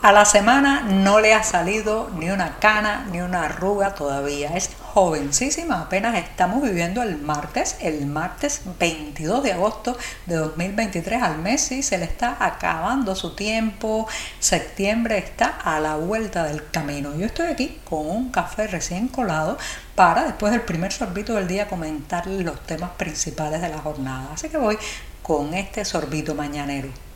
A la semana no le ha salido ni una cana ni una arruga todavía. Es jovencísima, apenas estamos viviendo el martes, el martes 22 de agosto de 2023 al mes y se le está acabando su tiempo. Septiembre está a la vuelta del camino. Yo estoy aquí con un café recién colado para después del primer sorbito del día comentar los temas principales de la jornada. Así que voy con este sorbito mañanero.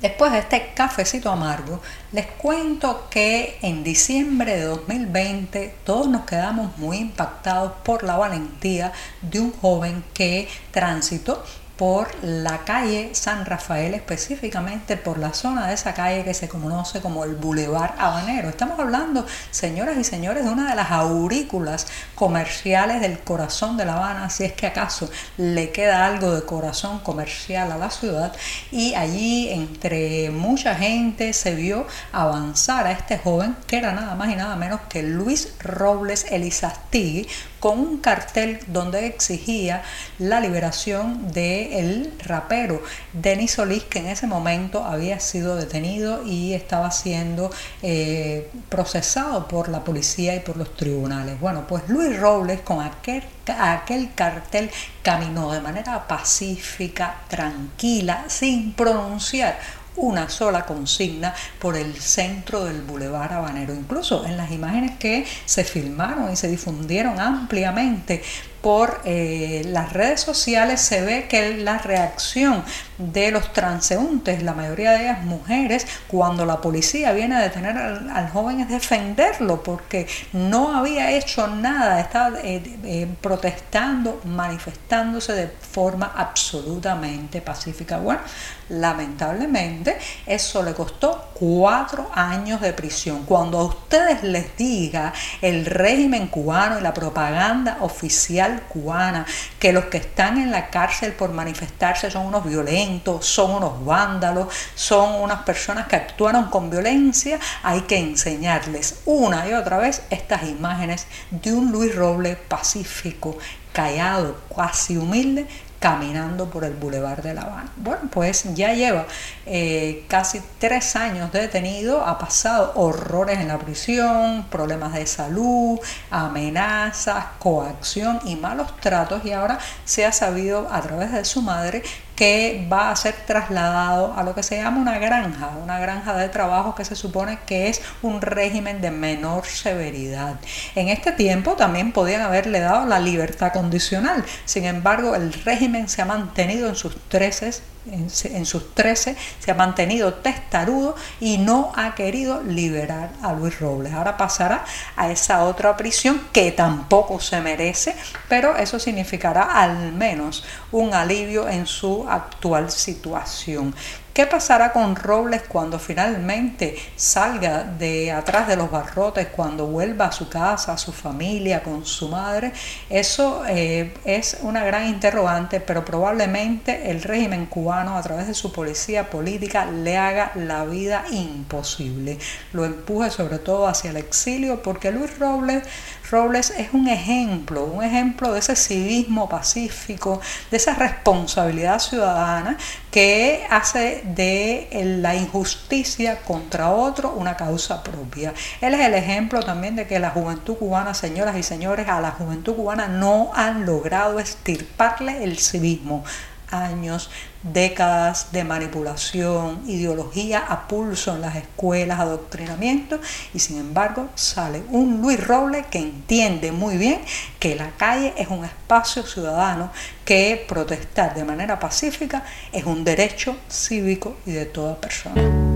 Después de este cafecito amargo, les cuento que en diciembre de 2020 todos nos quedamos muy impactados por la valentía de un joven que transitó por la calle San Rafael, específicamente por la zona de esa calle que se conoce como el Boulevard Habanero. Estamos hablando, señoras y señores, de una de las aurículas comerciales del corazón de La Habana, si es que acaso le queda algo de corazón comercial a la ciudad. Y allí, entre mucha gente, se vio avanzar a este joven, que era nada más y nada menos que Luis Robles Elizastigui, con un cartel donde exigía la liberación de el rapero Denis Solís, que en ese momento había sido detenido y estaba siendo eh, procesado por la policía y por los tribunales. Bueno, pues Luis Robles con aquel, aquel cartel caminó de manera pacífica, tranquila, sin pronunciar una sola consigna por el centro del Boulevard Habanero. Incluso en las imágenes que se filmaron y se difundieron ampliamente por eh, las redes sociales se ve que la reacción de los transeúntes, la mayoría de ellas mujeres, cuando la policía viene a detener al, joven es defenderlo porque no había hecho nada, estaba eh, eh, protestando, manifestándose de forma absolutamente pacífica. Bueno, lamentablemente eso le costó cuatro años de prisión. Cuando a ustedes les diga el régimen cubano y la propaganda oficial cubana, que los que están en la cárcel por manifestarse son unos violentos, son unos vándalos, son unas personas que actuaron con violencia, hay que enseñarles una y otra vez estas imágenes de un Luis Roble pacífico, callado, casi humilde, caminando por el Boulevard de La Habana. Bueno, pues ya lleva eh, casi tres años detenido, ha pasado horrores en la prisión, problemas de salud, amenazas, coacción y malos tratos y ahora se ha sabido a través de su madre que va a ser trasladado a lo que se llama una granja, una granja de trabajo que se supone que es un régimen de menor severidad. En este tiempo también podían haberle dado la libertad condicional, sin embargo el régimen se ha mantenido en sus 13 en, sus 13 se ha mantenido testarudo y no ha querido liberar a Luis Robles. Ahora pasará a esa otra prisión que tampoco se merece, pero eso significará al menos un alivio en su actual situación. ¿Qué pasará con Robles cuando finalmente salga de atrás de los barrotes, cuando vuelva a su casa, a su familia, con su madre? Eso eh, es una gran interrogante, pero probablemente el régimen cubano a través de su policía política le haga la vida imposible, lo empuje sobre todo hacia el exilio, porque Luis Robles Robles es un ejemplo, un ejemplo de ese civismo pacífico, de esa responsabilidad ciudadana que hace de la injusticia contra otro una causa propia. Él es el ejemplo también de que la juventud cubana, señoras y señores, a la juventud cubana no han logrado estirparle el civismo años, décadas de manipulación, ideología a pulso en las escuelas, adoctrinamiento, y sin embargo sale un Luis Roble que entiende muy bien que la calle es un espacio ciudadano, que protestar de manera pacífica es un derecho cívico y de toda persona.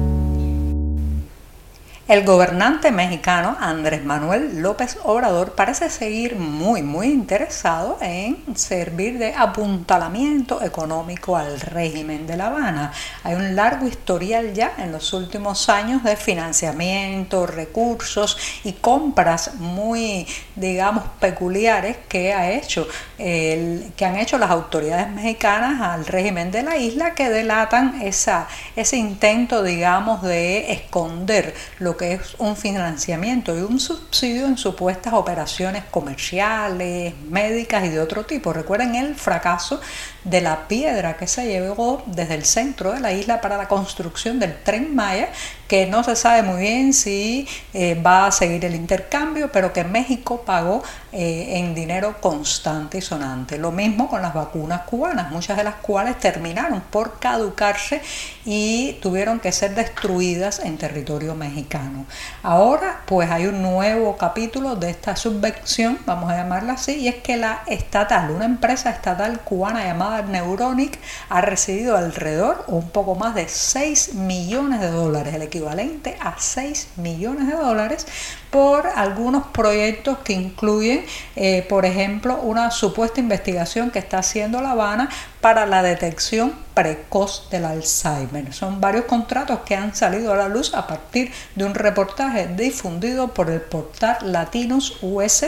El gobernante mexicano Andrés Manuel López Obrador parece seguir muy, muy interesado en servir de apuntalamiento económico al régimen de La Habana. Hay un largo historial ya en los últimos años de financiamiento, recursos y compras muy, digamos, peculiares que ha hecho, el, que han hecho las autoridades mexicanas al régimen de la isla que delatan esa, ese intento, digamos, de esconder lo que es un financiamiento y un subsidio en supuestas operaciones comerciales, médicas y de otro tipo. Recuerden el fracaso de la piedra que se llevó desde el centro de la isla para la construcción del tren Maya, que no se sabe muy bien si eh, va a seguir el intercambio, pero que México pagó eh, en dinero constante y sonante. Lo mismo con las vacunas cubanas, muchas de las cuales terminaron por caducarse y tuvieron que ser destruidas en territorio mexicano. Ahora pues hay un nuevo capítulo de esta subvención, vamos a llamarla así, y es que la estatal, una empresa estatal cubana llamada Neuronic ha recibido alrededor o un poco más de 6 millones de dólares, equivalente a 6 millones de dólares por algunos proyectos que incluyen, eh, por ejemplo, una supuesta investigación que está haciendo La Habana para la detección precoz del Alzheimer. Son varios contratos que han salido a la luz a partir de un reportaje difundido por el portal Latinos US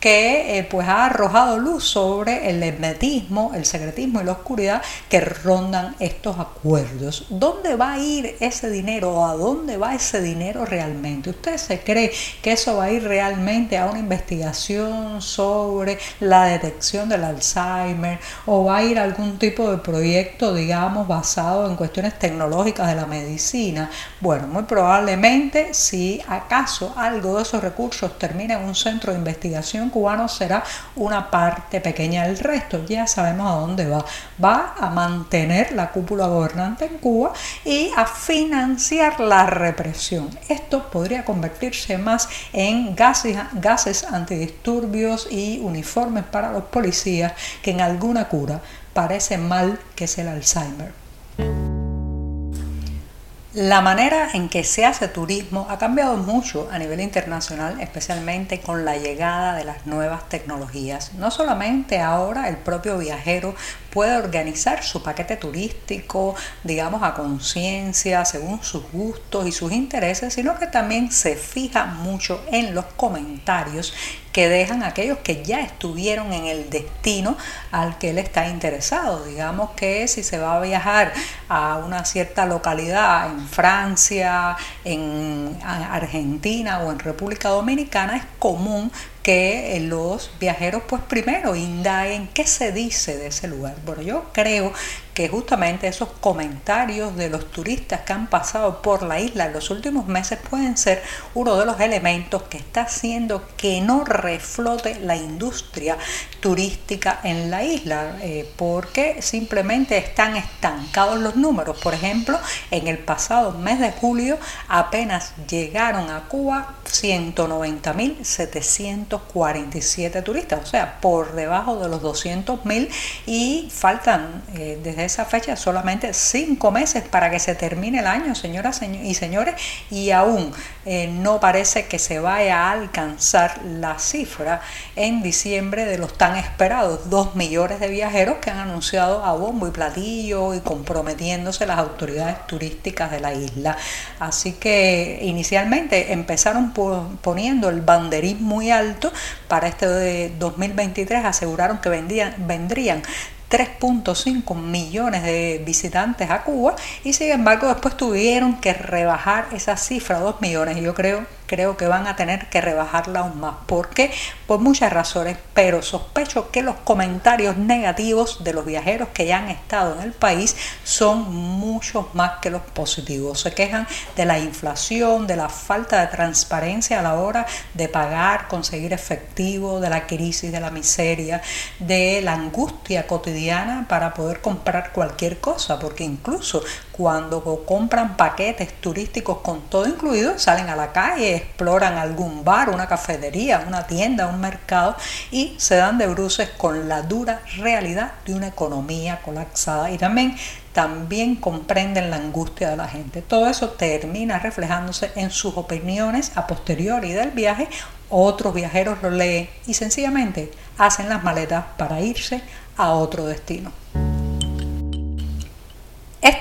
que eh, pues ha arrojado luz sobre el hermetismo, el secretismo y la oscuridad que rondan estos acuerdos. ¿Dónde va a ir ese dinero a dónde va ese dinero realmente? ¿Usted se cree que eso va a ir realmente a una investigación sobre la detección del Alzheimer o va a ir a algún tipo de proyecto, digamos, basado en cuestiones tecnológicas de la medicina? Bueno, muy probablemente si acaso algo de esos recursos termina en un centro de investigación cubano será una parte pequeña del resto. Ya sabemos a dónde va. Va a mantener la cúpula gobernante en Cuba y a financiar la represión. Esto podría convertirse más en gases, gases antidisturbios y uniformes para los policías que en alguna cura parece mal que es el Alzheimer. La manera en que se hace turismo ha cambiado mucho a nivel internacional, especialmente con la llegada de las nuevas tecnologías. No solamente ahora el propio viajero puede organizar su paquete turístico, digamos, a conciencia, según sus gustos y sus intereses, sino que también se fija mucho en los comentarios que dejan aquellos que ya estuvieron en el destino al que él está interesado. Digamos que si se va a viajar a una cierta localidad en Francia, en Argentina o en República Dominicana, es común que los viajeros pues primero indaguen qué se dice de ese lugar. Bueno, yo creo que justamente esos comentarios de los turistas que han pasado por la isla en los últimos meses pueden ser uno de los elementos que está haciendo que no reflote la industria turística en la isla, eh, porque simplemente están estancados los números. Por ejemplo, en el pasado mes de julio apenas llegaron a Cuba 190.747 turistas, o sea, por debajo de los 200.000 y faltan eh, desde esa fecha solamente cinco meses para que se termine el año, señoras y señores, y aún eh, no parece que se vaya a alcanzar la cifra en diciembre de los tan esperados dos millones de viajeros que han anunciado a bombo y platillo y comprometiéndose las autoridades turísticas de la isla. Así que inicialmente empezaron poniendo el banderín muy alto para este de 2023, aseguraron que vendían, vendrían 3.5 millones de visitantes a Cuba y sin embargo después tuvieron que rebajar esa cifra a 2 millones y yo creo creo que van a tener que rebajarla aún más. ¿Por qué? Por muchas razones, pero sospecho que los comentarios negativos de los viajeros que ya han estado en el país son muchos más que los positivos. Se quejan de la inflación, de la falta de transparencia a la hora de pagar, conseguir efectivo, de la crisis, de la miseria, de la angustia cotidiana para poder comprar cualquier cosa, porque incluso cuando compran paquetes turísticos con todo incluido, salen a la calle, exploran algún bar, una cafetería, una tienda, un mercado y se dan de bruces con la dura realidad de una economía colapsada y también también comprenden la angustia de la gente. Todo eso termina reflejándose en sus opiniones a posteriori del viaje. Otros viajeros lo leen y sencillamente hacen las maletas para irse a otro destino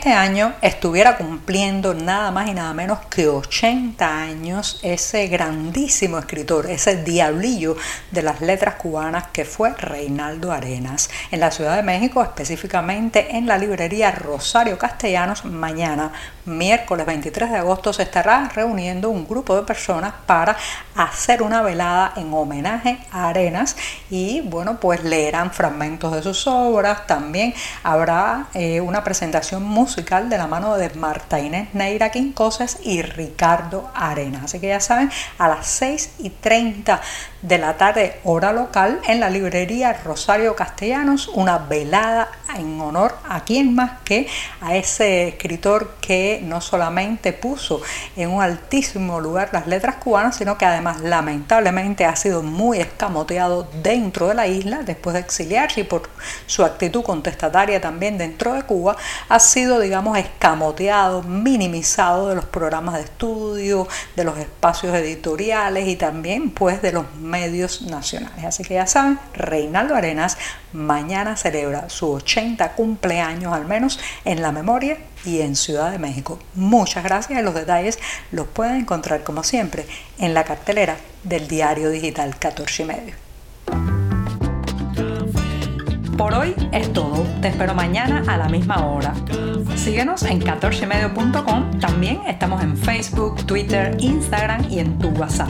este año estuviera cumpliendo nada más y nada menos que 80 años ese grandísimo escritor, ese diablillo de las letras cubanas que fue Reinaldo Arenas. En la Ciudad de México, específicamente en la librería Rosario Castellanos, mañana, miércoles 23 de agosto, se estará reuniendo un grupo de personas para hacer una velada en homenaje a Arenas y bueno, pues leerán fragmentos de sus obras, también habrá eh, una presentación musical de la mano de Marta Inés Neira Quincoses y Ricardo Arenas. Así que ya saben, a las 6 y 30 de la tarde, hora local, en la librería Rosario Castellanos, una velada en honor a quién más que a ese escritor que no solamente puso en un altísimo lugar las letras cubanas, sino que además lamentablemente ha sido muy escamoteado dentro de la isla después de exiliarse y por su actitud contestataria también dentro de Cuba, ha sido, digamos, escamoteado, minimizado de los programas de estudio, de los espacios editoriales y también pues de los medios nacionales. Así que ya saben, Reinaldo Arenas mañana celebra su 80 cumpleaños al menos en la memoria y en Ciudad de México. Muchas gracias y los detalles los pueden encontrar como siempre en la cartelera del diario digital 14 y medio. Por hoy es todo. Te espero mañana a la misma hora. Síguenos en 14medio.com. También estamos en Facebook, Twitter, Instagram y en tu WhatsApp.